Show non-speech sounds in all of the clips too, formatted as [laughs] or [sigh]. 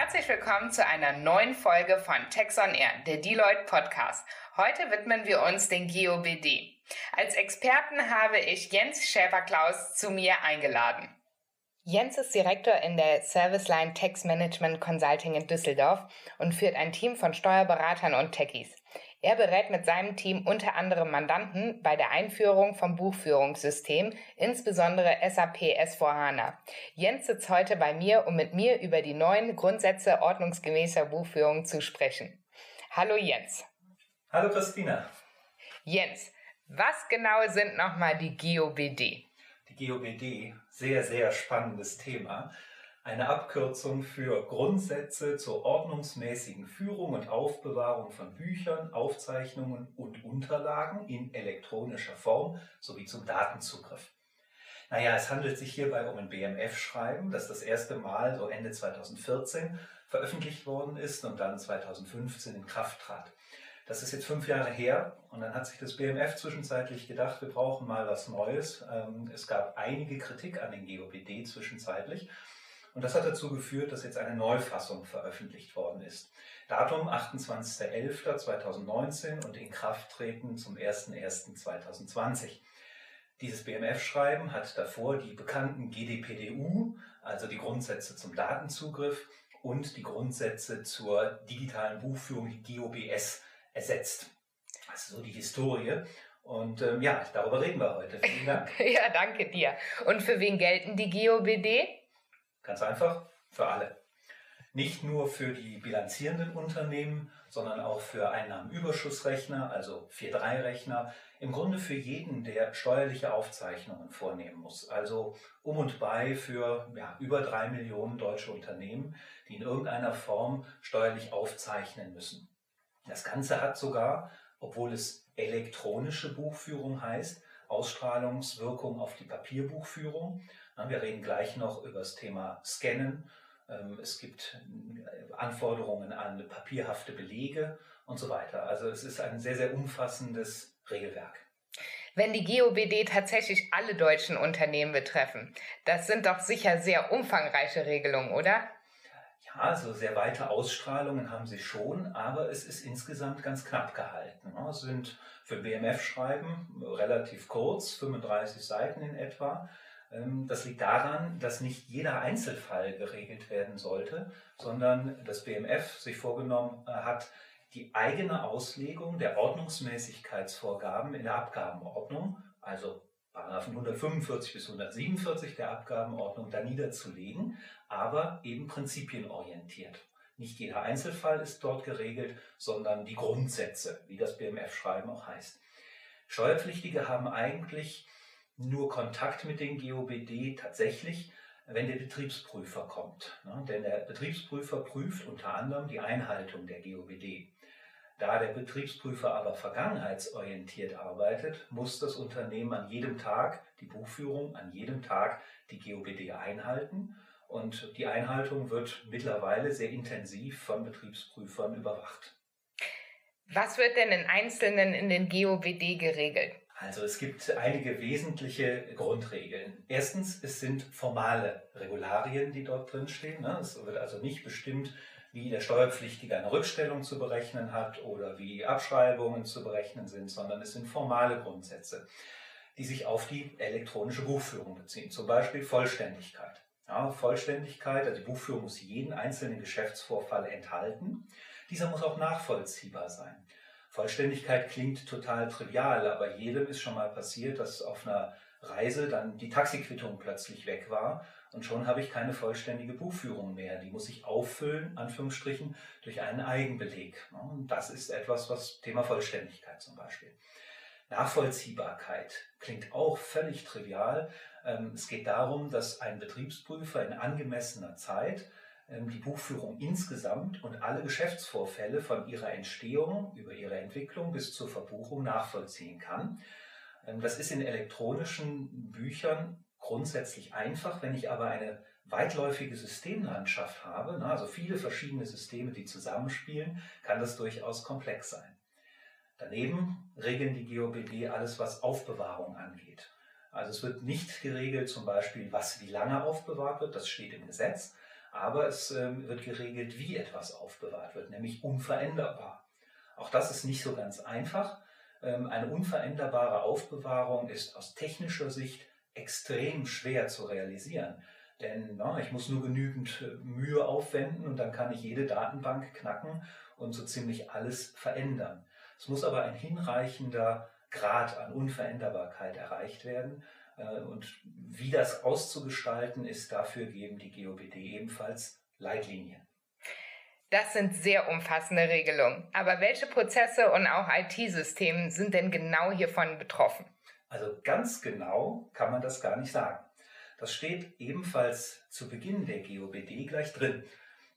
Herzlich willkommen zu einer neuen Folge von Tex on Air, der Deloitte Podcast. Heute widmen wir uns den GOBD. Als Experten habe ich Jens Schäfer-Klaus zu mir eingeladen. Jens ist Direktor in der Serviceline Tax Management Consulting in Düsseldorf und führt ein Team von Steuerberatern und Techies. Er berät mit seinem Team unter anderem Mandanten bei der Einführung vom Buchführungssystem, insbesondere SAP S4HANA. Jens sitzt heute bei mir, um mit mir über die neuen Grundsätze ordnungsgemäßer Buchführung zu sprechen. Hallo Jens. Hallo Christina. Jens, was genau sind nochmal die GOBD? Die GOBD, sehr, sehr spannendes Thema. Eine Abkürzung für Grundsätze zur ordnungsmäßigen Führung und Aufbewahrung von Büchern, Aufzeichnungen und Unterlagen in elektronischer Form sowie zum Datenzugriff. Naja, es handelt sich hierbei um ein BMF-Schreiben, das das erste Mal so Ende 2014 veröffentlicht worden ist und dann 2015 in Kraft trat. Das ist jetzt fünf Jahre her und dann hat sich das BMF zwischenzeitlich gedacht, wir brauchen mal was Neues. Ähm, es gab einige Kritik an den GOPD zwischenzeitlich und das hat dazu geführt, dass jetzt eine Neufassung veröffentlicht worden ist. Datum 28.11.2019 und in Kraft treten zum 01.01.2020. Dieses BMF-Schreiben hat davor die bekannten GDPDU, also die Grundsätze zum Datenzugriff und die Grundsätze zur digitalen Buchführung, die GOBS, ersetzt. Also so die Historie. Und ähm, ja, darüber reden wir heute. Vielen Dank. [laughs] ja, danke dir. Und für wen gelten die GOBD? Ganz einfach, für alle. Nicht nur für die bilanzierenden Unternehmen, sondern auch für Einnahmenüberschussrechner, also 4-3-Rechner. Im Grunde für jeden, der steuerliche Aufzeichnungen vornehmen muss. Also um und bei für ja, über drei Millionen deutsche Unternehmen, die in irgendeiner Form steuerlich aufzeichnen müssen. Das Ganze hat sogar, obwohl es elektronische Buchführung heißt, Ausstrahlungswirkung auf die Papierbuchführung. Wir reden gleich noch über das Thema Scannen. Ähm, es gibt äh, Anforderungen an papierhafte Belege und so weiter. Also es ist ein sehr, sehr umfassendes Regelwerk. Wenn die GOBD tatsächlich alle deutschen Unternehmen betreffen, das sind doch sicher sehr umfangreiche Regelungen, oder? Ja, also sehr weite Ausstrahlungen haben sie schon, aber es ist insgesamt ganz knapp gehalten. Es sind für BMF-Schreiben relativ kurz, 35 Seiten in etwa. Ähm, das liegt daran, dass nicht jeder Einzelfall geregelt werden sollte, sondern das BMF sich vorgenommen äh, hat, die eigene Auslegung der Ordnungsmäßigkeitsvorgaben in der Abgabenordnung, also Paragraphen 145 bis 147 der Abgabenordnung da niederzulegen, aber eben prinzipienorientiert. Nicht jeder Einzelfall ist dort geregelt, sondern die Grundsätze, wie das BMF-Schreiben auch heißt. Steuerpflichtige haben eigentlich nur Kontakt mit den GOBD tatsächlich, wenn der Betriebsprüfer kommt. Denn der Betriebsprüfer prüft unter anderem die Einhaltung der GOBD. Da der Betriebsprüfer aber vergangenheitsorientiert arbeitet, muss das Unternehmen an jedem Tag die Buchführung, an jedem Tag die GOBD einhalten. Und die Einhaltung wird mittlerweile sehr intensiv von Betriebsprüfern überwacht. Was wird denn in Einzelnen in den GOBD geregelt? Also es gibt einige wesentliche Grundregeln. Erstens, es sind formale Regularien, die dort drinstehen. Ne? Es wird also nicht bestimmt, wie der Steuerpflichtige eine Rückstellung zu berechnen hat oder wie Abschreibungen zu berechnen sind, sondern es sind formale Grundsätze, die sich auf die elektronische Buchführung beziehen. Zum Beispiel Vollständigkeit. Ja, Vollständigkeit, also die Buchführung muss jeden einzelnen Geschäftsvorfall enthalten. Dieser muss auch nachvollziehbar sein. Vollständigkeit klingt total trivial, aber jedem ist schon mal passiert, dass auf einer Reise dann die Taxiquittung plötzlich weg war und schon habe ich keine vollständige Buchführung mehr. Die muss ich auffüllen, Anführungsstrichen, durch einen Eigenbeleg. Und das ist etwas, was Thema Vollständigkeit zum Beispiel. Nachvollziehbarkeit klingt auch völlig trivial. Ähm, es geht darum, dass ein Betriebsprüfer in angemessener Zeit die Buchführung insgesamt und alle Geschäftsvorfälle von ihrer Entstehung über ihre Entwicklung bis zur Verbuchung nachvollziehen kann. Ähm, das ist in elektronischen Büchern grundsätzlich einfach. Wenn ich aber eine weitläufige Systemlandschaft habe, also viele verschiedene Systeme, die zusammenspielen, kann das durchaus komplex sein. Daneben regeln die GOBD alles, was Aufbewahrung angeht. Also es wird nicht geregelt, zum Beispiel, was wie lange aufbewahrt wird, das steht im Gesetz, Aber es ähm, wird geregelt, wie etwas aufbewahrt wird, nämlich unveränderbar. Auch das ist nicht so ganz einfach. Ähm, eine unveränderbare Aufbewahrung ist aus technischer Sicht extrem schwer zu realisieren. Denn na, ich muss nur genügend äh, Mühe aufwenden und dann kann ich jede Datenbank knacken und so ziemlich alles verändern. Es muss aber ein hinreichender Grad an Unveränderbarkeit erreicht werden. Äh, und wie das auszugestalten ist, dafür geben die GOBD ebenfalls Leitlinien. Das sind sehr umfassende Regelungen. Aber welche Prozesse und auch IT-Systeme sind denn genau hiervon betroffen? Also ganz genau kann man das gar nicht sagen. Das steht ebenfalls zu Beginn der GOBD gleich drin.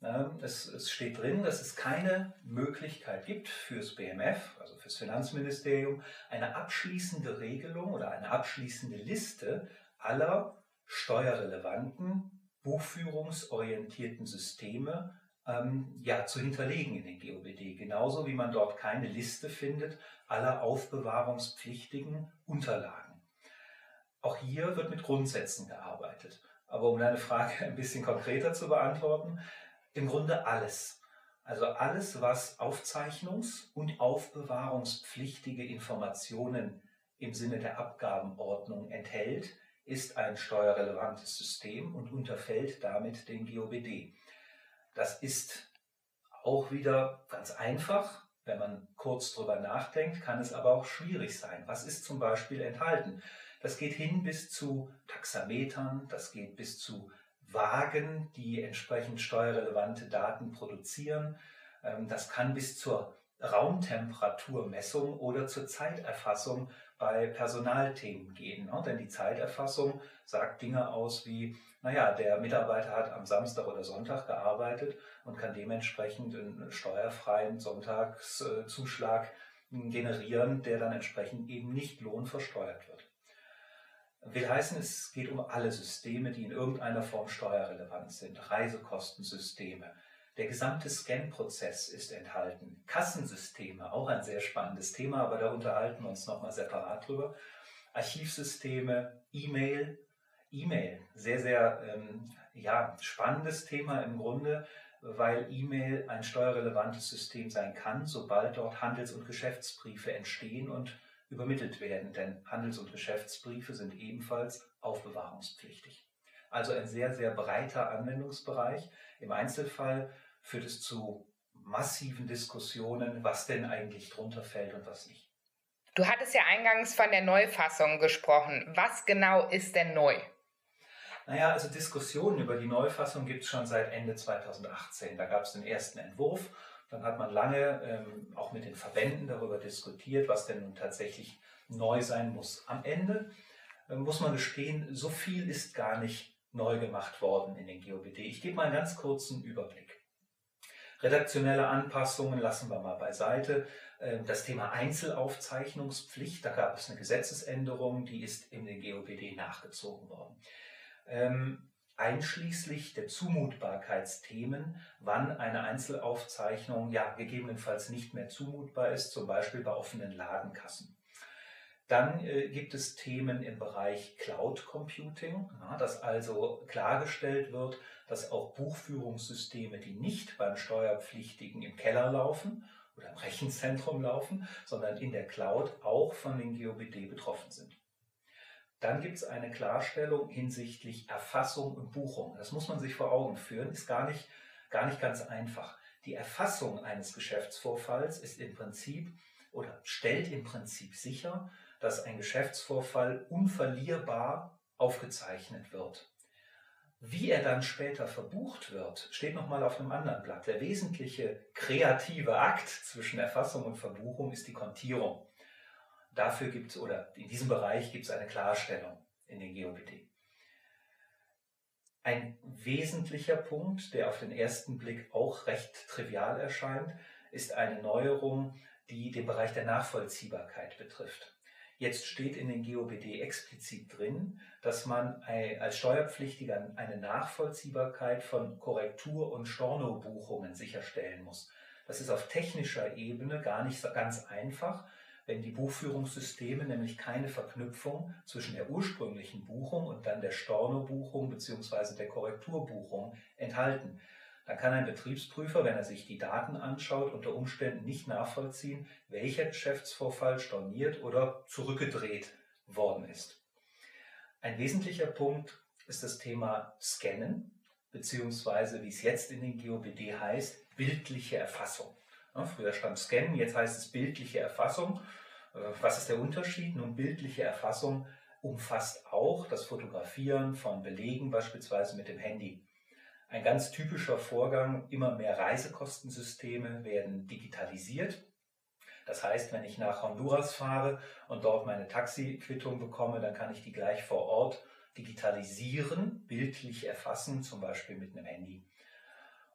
Es, es, steht drin, dass es keine Möglichkeit gibt fürs BMF, also fürs Finanzministerium, eine abschließende Regelung oder eine abschließende Liste aller steuerrelevanten, buchführungsorientierten Systeme ähm, ja, zu hinterlegen in den GOBD. Genauso wie man dort keine Liste findet aller aufbewahrungspflichtigen Unterlagen. Auch hier wird mit Grundsätzen gearbeitet. Aber um deine Frage [laughs] ein bisschen konkreter zu beantworten, im Grunde alles. Also alles, was aufzeichnungs- und aufbewahrungspflichtige Informationen im Sinne der Abgabenordnung enthält, ist ein steuerrelevantes System und unterfällt damit dem GOBD. Das ist auch wieder ganz einfach. Wenn man kurz drüber nachdenkt, kann es aber auch schwierig sein. Was ist zum Beispiel enthalten? Das geht hin bis zu Taxametern, das geht bis zu Wagen, die entsprechend steuerrelevante Daten produzieren. Ähm, das kann bis zur Raumtemperaturmessung oder zur Zeiterfassung bei Personalthemen gehen. Ne? Denn die Zeiterfassung sagt Dinge aus wie, naja, der Mitarbeiter hat am Samstag oder Sonntag gearbeitet und kann dementsprechend einen steuerfreien Sonntagszuschlag generieren, der dann entsprechend eben nicht lohnversteuert wird. Will heißen, es geht um alle Systeme, die in irgendeiner Form steuerrelevant sind. Reisekostensysteme. Der gesamte Scan-Prozess ist enthalten. Kassensysteme, auch ein sehr spannendes Thema, aber da unterhalten wir uns nochmal separat drüber. Archivsysteme, E-Mail, E-Mail, sehr, sehr ähm, ja, spannendes Thema im Grunde, weil E-Mail ein steuerrelevantes System sein kann, sobald dort Handels- und Geschäftsbriefe entstehen und übermittelt werden, denn Handels- und Geschäftsbriefe sind ebenfalls aufbewahrungspflichtig. Also ein sehr, sehr breiter Anwendungsbereich. Im Einzelfall führt es zu massiven Diskussionen, was denn eigentlich drunter fällt und was nicht. Du hattest ja eingangs von der Neufassung gesprochen. Was genau ist denn neu? Naja, also Diskussionen über die Neufassung gibt es schon seit Ende 2018. Da gab es den ersten Entwurf. Dann hat man lange ähm, auch mit den Verbänden darüber diskutiert, was denn nun tatsächlich neu sein muss. Am Ende äh, muss man gestehen, so viel ist gar nicht neu gemacht worden in den GOBD. Ich gebe mal einen ganz kurzen Überblick. Redaktionelle Anpassungen lassen wir mal beiseite. Ähm, das Thema Einzelaufzeichnungspflicht, da gab es eine Gesetzesänderung, die ist in den GOBD nachgezogen worden. Einschließlich der Zumutbarkeitsthemen, wann eine Einzelaufzeichnung ja gegebenenfalls nicht mehr zumutbar ist, zum Beispiel bei offenen Ladenkassen. Dann äh, gibt es Themen im Bereich Cloud Computing, ja, dass also klargestellt wird, dass auch Buchführungssysteme, die nicht beim Steuerpflichtigen im Keller laufen oder im Rechenzentrum laufen, sondern in der Cloud auch von den GOBD betroffen sind. Dann gibt es eine Klarstellung hinsichtlich Erfassung und Buchung. Das muss man sich vor Augen führen, ist gar nicht, gar nicht ganz einfach. Die Erfassung eines Geschäftsvorfalls ist im Prinzip oder stellt im Prinzip sicher, dass ein Geschäftsvorfall unverlierbar aufgezeichnet wird. Wie er dann später verbucht wird, steht nochmal auf einem anderen Blatt. Der wesentliche kreative Akt zwischen Erfassung und Verbuchung ist die Kontierung. Dafür gibt es, oder in diesem Bereich gibt es eine Klarstellung in den GOBD. Ein wesentlicher Punkt, der auf den ersten Blick auch recht trivial erscheint, ist eine Neuerung, die den Bereich der Nachvollziehbarkeit betrifft. Jetzt steht in den GOBD explizit drin, dass man als Steuerpflichtiger eine Nachvollziehbarkeit von Korrektur- und Stornobuchungen sicherstellen muss. Das ist auf technischer Ebene gar nicht ganz einfach, wenn die Buchführungssysteme nämlich keine Verknüpfung zwischen der ursprünglichen Buchung und dann der Storno-Buchung bzw. der Korrekturbuchung enthalten. Dann kann ein Betriebsprüfer, wenn er sich die Daten anschaut, unter Umständen nicht nachvollziehen, welcher Geschäftsvorfall storniert oder zurückgedreht worden ist. Ein wesentlicher Punkt ist das Thema Scannen, beziehungsweise wie es jetzt in den GOBD heißt, bildliche Erfassung. Früher stand Scannen, jetzt heißt es bildliche Erfassung. Äh, was ist der Unterschied? Nun, bildliche Erfassung umfasst auch das Fotografieren von Belegen, beispielsweise mit dem Handy. Ein ganz typischer Vorgang, immer mehr Reisekostensysteme werden digitalisiert. Das heißt, wenn ich nach Honduras fahre und dort meine Taxiquittung bekomme, dann kann ich die gleich vor Ort digitalisieren, bildlich erfassen, zum Beispiel mit einem Handy.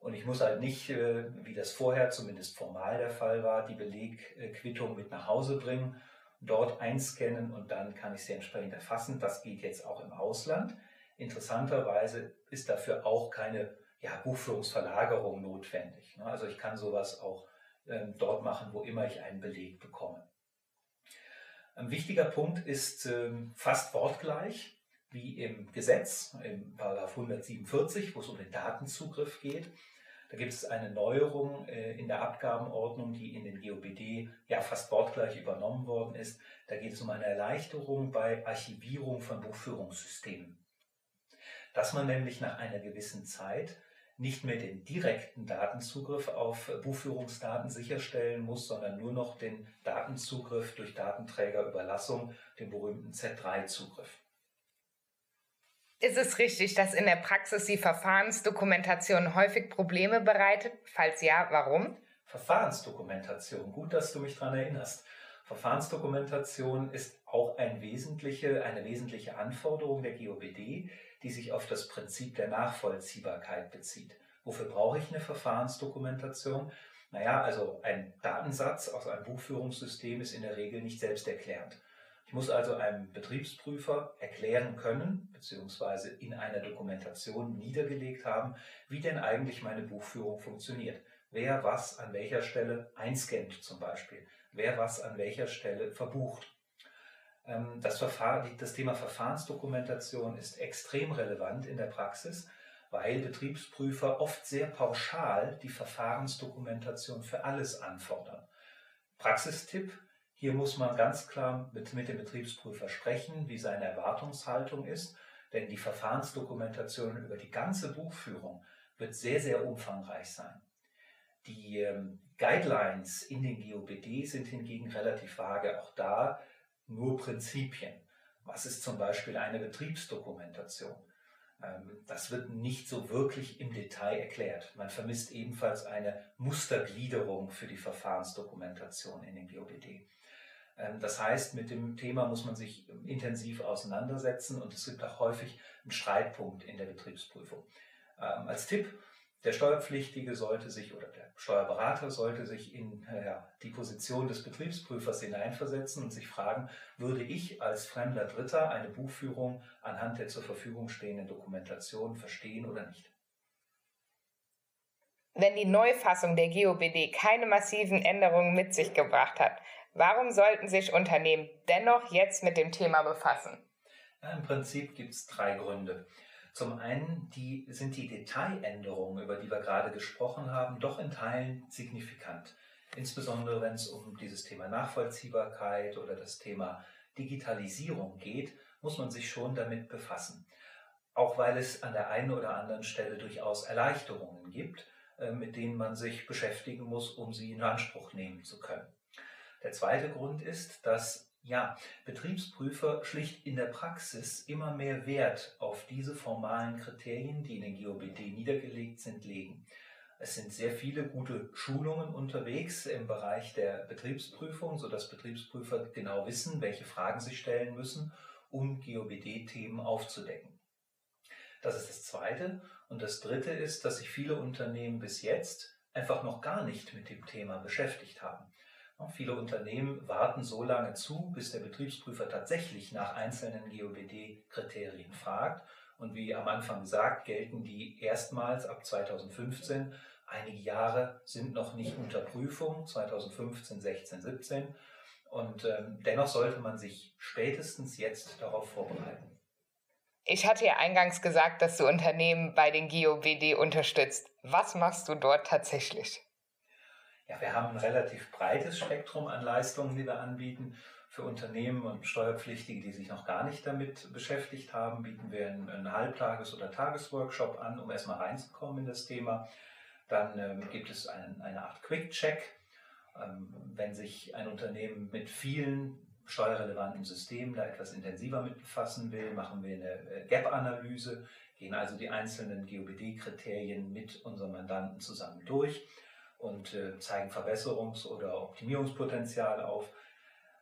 Und ich muss halt nicht, äh, wie das vorher zumindest formal der Fall war, die Belegquittung mit nach Hause bringen, dort einscannen und dann kann ich sie entsprechend erfassen. Das geht jetzt auch im Ausland. Interessanterweise ist dafür auch keine ja, Buchführungsverlagerung notwendig. Ne? Also ich kann sowas auch ähm, dort machen, wo immer ich einen Beleg bekomme. Ein wichtiger Punkt ist ähm, fast wortgleich wie im Gesetz, im 147, wo es um den Datenzugriff geht. Da gibt es eine Neuerung äh, in der Abgabenordnung, die in den GOBD ja fast wortgleich übernommen worden ist. Da geht es um eine Erleichterung bei Archivierung von Buchführungssystemen dass man nämlich nach einer gewissen Zeit nicht mehr den direkten Datenzugriff auf Buchführungsdaten sicherstellen muss, sondern nur noch den Datenzugriff durch Datenträgerüberlassung, den berühmten Z3-Zugriff. Ist es richtig, dass in der Praxis die Verfahrensdokumentation häufig Probleme bereitet? Falls ja, warum? Verfahrensdokumentation, gut, dass du mich daran erinnerst. Verfahrensdokumentation ist auch ein wesentliche, eine wesentliche Anforderung der GOBD, die sich auf das Prinzip der Nachvollziehbarkeit bezieht. Wofür brauche ich eine Verfahrensdokumentation? Naja, also ein Datensatz aus einem Buchführungssystem ist in der Regel nicht selbsterklärend. Ich muss also einem Betriebsprüfer erklären können, beziehungsweise in einer Dokumentation niedergelegt haben, wie denn eigentlich meine Buchführung funktioniert. Wer was an welcher Stelle einscannt zum Beispiel. Wer was an welcher Stelle verbucht. Ähm, das, Verfahren, das Thema Verfahrensdokumentation ist extrem relevant in der Praxis, weil Betriebsprüfer oft sehr pauschal die Verfahrensdokumentation für alles anfordern. Praxistipp, hier muss man ganz klar mit, mit dem Betriebsprüfer sprechen, wie seine Erwartungshaltung ist, denn die Verfahrensdokumentation über die ganze Buchführung wird sehr, sehr umfangreich sein. Die ähm, Guidelines in den GOBD sind hingegen relativ vage. Auch da nur Prinzipien. Was ist zum Beispiel eine Betriebsdokumentation? Ähm, das wird nicht so wirklich im Detail erklärt. Man vermisst ebenfalls eine Mustergliederung für die Verfahrensdokumentation in den GOBD. Ähm, das heißt, mit dem Thema muss man sich intensiv auseinandersetzen und es gibt auch häufig einen Streitpunkt in der Betriebsprüfung. Ähm, als Tipp, der Steuerpflichtige sollte sich oder der Steuerberater sollte sich in ja, die Position des Betriebsprüfers hineinversetzen und sich fragen, würde ich als fremder Dritter eine Buchführung anhand der zur Verfügung stehenden Dokumentation verstehen oder nicht? Wenn die Neufassung der GOBD keine massiven Änderungen mit sich gebracht hat, warum sollten sich Unternehmen dennoch jetzt mit dem Thema befassen? Im Prinzip gibt es drei Gründe. Zum einen die, sind die Detailänderungen, über die wir gerade gesprochen haben, doch in Teilen signifikant. Insbesondere wenn es um dieses Thema Nachvollziehbarkeit oder das Thema Digitalisierung geht, muss man sich schon damit befassen. Auch weil es an der einen oder anderen Stelle durchaus Erleichterungen gibt, äh, mit denen man sich beschäftigen muss, um sie in Anspruch nehmen zu können. Der zweite Grund ist, dass ja, Betriebsprüfer schlicht in der Praxis immer mehr Wert auf diese formalen Kriterien, die in den GOBD niedergelegt sind, legen. Es sind sehr viele gute Schulungen unterwegs im Bereich der Betriebsprüfung, sodass Betriebsprüfer genau wissen, welche Fragen sie stellen müssen, um GOBD-Themen aufzudecken. Das ist das Zweite. Und das Dritte ist, dass sich viele Unternehmen bis jetzt einfach noch gar nicht mit dem Thema beschäftigt haben. Viele Unternehmen warten so lange zu, bis der Betriebsprüfer tatsächlich nach einzelnen GOBD-Kriterien fragt. Und wie am Anfang gesagt, gelten die erstmals ab 2015. Einige Jahre sind noch nicht unter Prüfung, 2015, 16, 17. Und ähm, dennoch sollte man sich spätestens jetzt darauf vorbereiten. Ich hatte ja eingangs gesagt, dass du Unternehmen bei den GOBD unterstützt. Was machst du dort tatsächlich? Ja, wir haben ein relativ breites Spektrum an Leistungen, die wir anbieten. Für Unternehmen und Steuerpflichtige, die sich noch gar nicht damit beschäftigt haben, bieten wir einen, einen Halbtages- oder Tagesworkshop an, um erstmal reinzukommen in das Thema. Dann ähm, gibt es einen, eine Art Quick-Check. Ähm, wenn sich ein Unternehmen mit vielen steuerrelevanten Systemen da etwas intensiver mit befassen will, machen wir eine äh, Gap-Analyse, gehen also die einzelnen GOBD-Kriterien mit unserem Mandanten zusammen durch und äh, zeigen Verbesserungs- oder Optimierungspotenzial auf.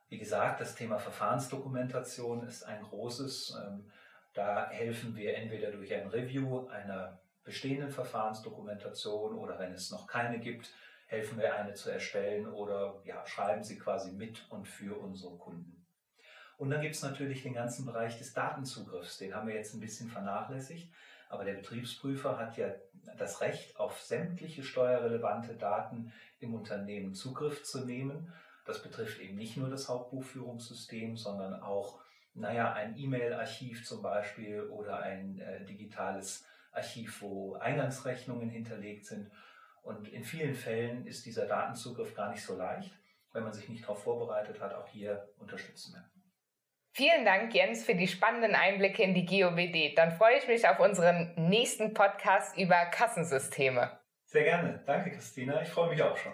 Wie gesagt, das Thema Verfahrensdokumentation ist ein großes. Ähm, da helfen wir entweder durch ein Review einer bestehenden Verfahrensdokumentation oder wenn es noch keine gibt, helfen wir eine zu erstellen oder ja, schreiben sie quasi mit und für unsere Kunden. Und dann gibt es natürlich den ganzen Bereich des Datenzugriffs. Den haben wir jetzt ein bisschen vernachlässigt. Aber der Betriebsprüfer hat ja das Recht, auf sämtliche steuerrelevante Daten im Unternehmen Zugriff zu nehmen das betrifft eben nicht nur das Hauptbuchführungssystem, sondern auch, naja, ein E-Mail-Archiv zum Beispiel oder ein äh, digitales Archiv, wo Eingangsrechnungen hinterlegt sind. Und in vielen Fällen ist dieser Datenzugriff gar nicht so leicht. Wenn man sich nicht darauf vorbereitet hat, auch hier unterstützen wir. Vielen Dank, Jens, für die spannenden Einblicke in die GOBD. Dann freue ich mich auf unseren nächsten Podcast über Kassensysteme. Sehr gerne. Danke, Christina. Ich freue mich auch schon.